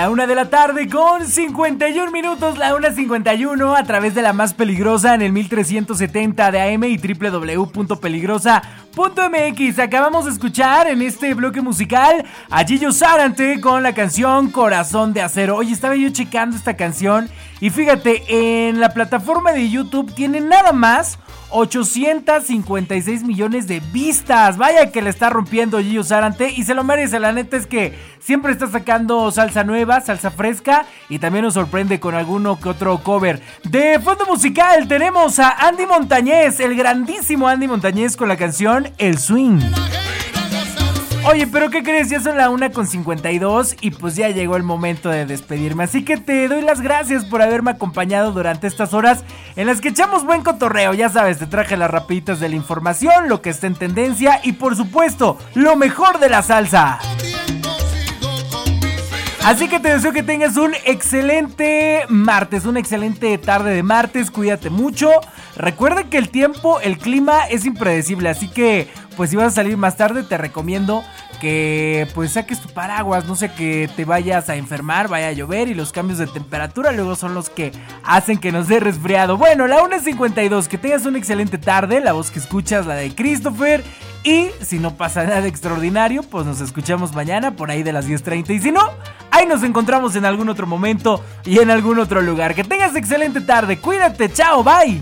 la una de la tarde con 51 minutos, la 1.51 a través de la más peligrosa en el 1370 de AM y www.peligrosa.mx. Acabamos de escuchar en este bloque musical a Gillo Sarante con la canción Corazón de Acero. Oye, estaba yo checando esta canción y fíjate, en la plataforma de YouTube tiene nada más 856 millones de vistas. Vaya que le está rompiendo Gillo Sarante y se lo merece. La neta es que siempre está sacando salsa nueva, salsa fresca y también nos sorprende con alguno que otro cover. De fondo musical tenemos a Andy Montañez, el grandísimo Andy Montañez con la El Swing. Oye, pero ¿qué crees? Ya son la 1 con 52 y pues ya llegó el momento de despedirme. Así que te doy las gracias por haberme acompañado durante estas horas en las que echamos buen cotorreo. Ya sabes, te traje las rapiditas de la información, lo que está en tendencia y por supuesto, lo mejor de la salsa. Así que te deseo que tengas un excelente martes, una excelente tarde de martes, cuídate mucho. Recuerda que el tiempo, el clima es impredecible, así que pues si vas a salir más tarde te recomiendo que pues saques tu paraguas, no sé que te vayas a enfermar, vaya a llover y los cambios de temperatura luego son los que hacen que nos dé resfriado. Bueno, la 1.52, que tengas una excelente tarde, la voz que escuchas, la de Christopher. Y si no pasa nada extraordinario, pues nos escuchamos mañana por ahí de las 10.30. Y si no, ahí nos encontramos en algún otro momento y en algún otro lugar. Que tengas excelente tarde, cuídate, chao, bye.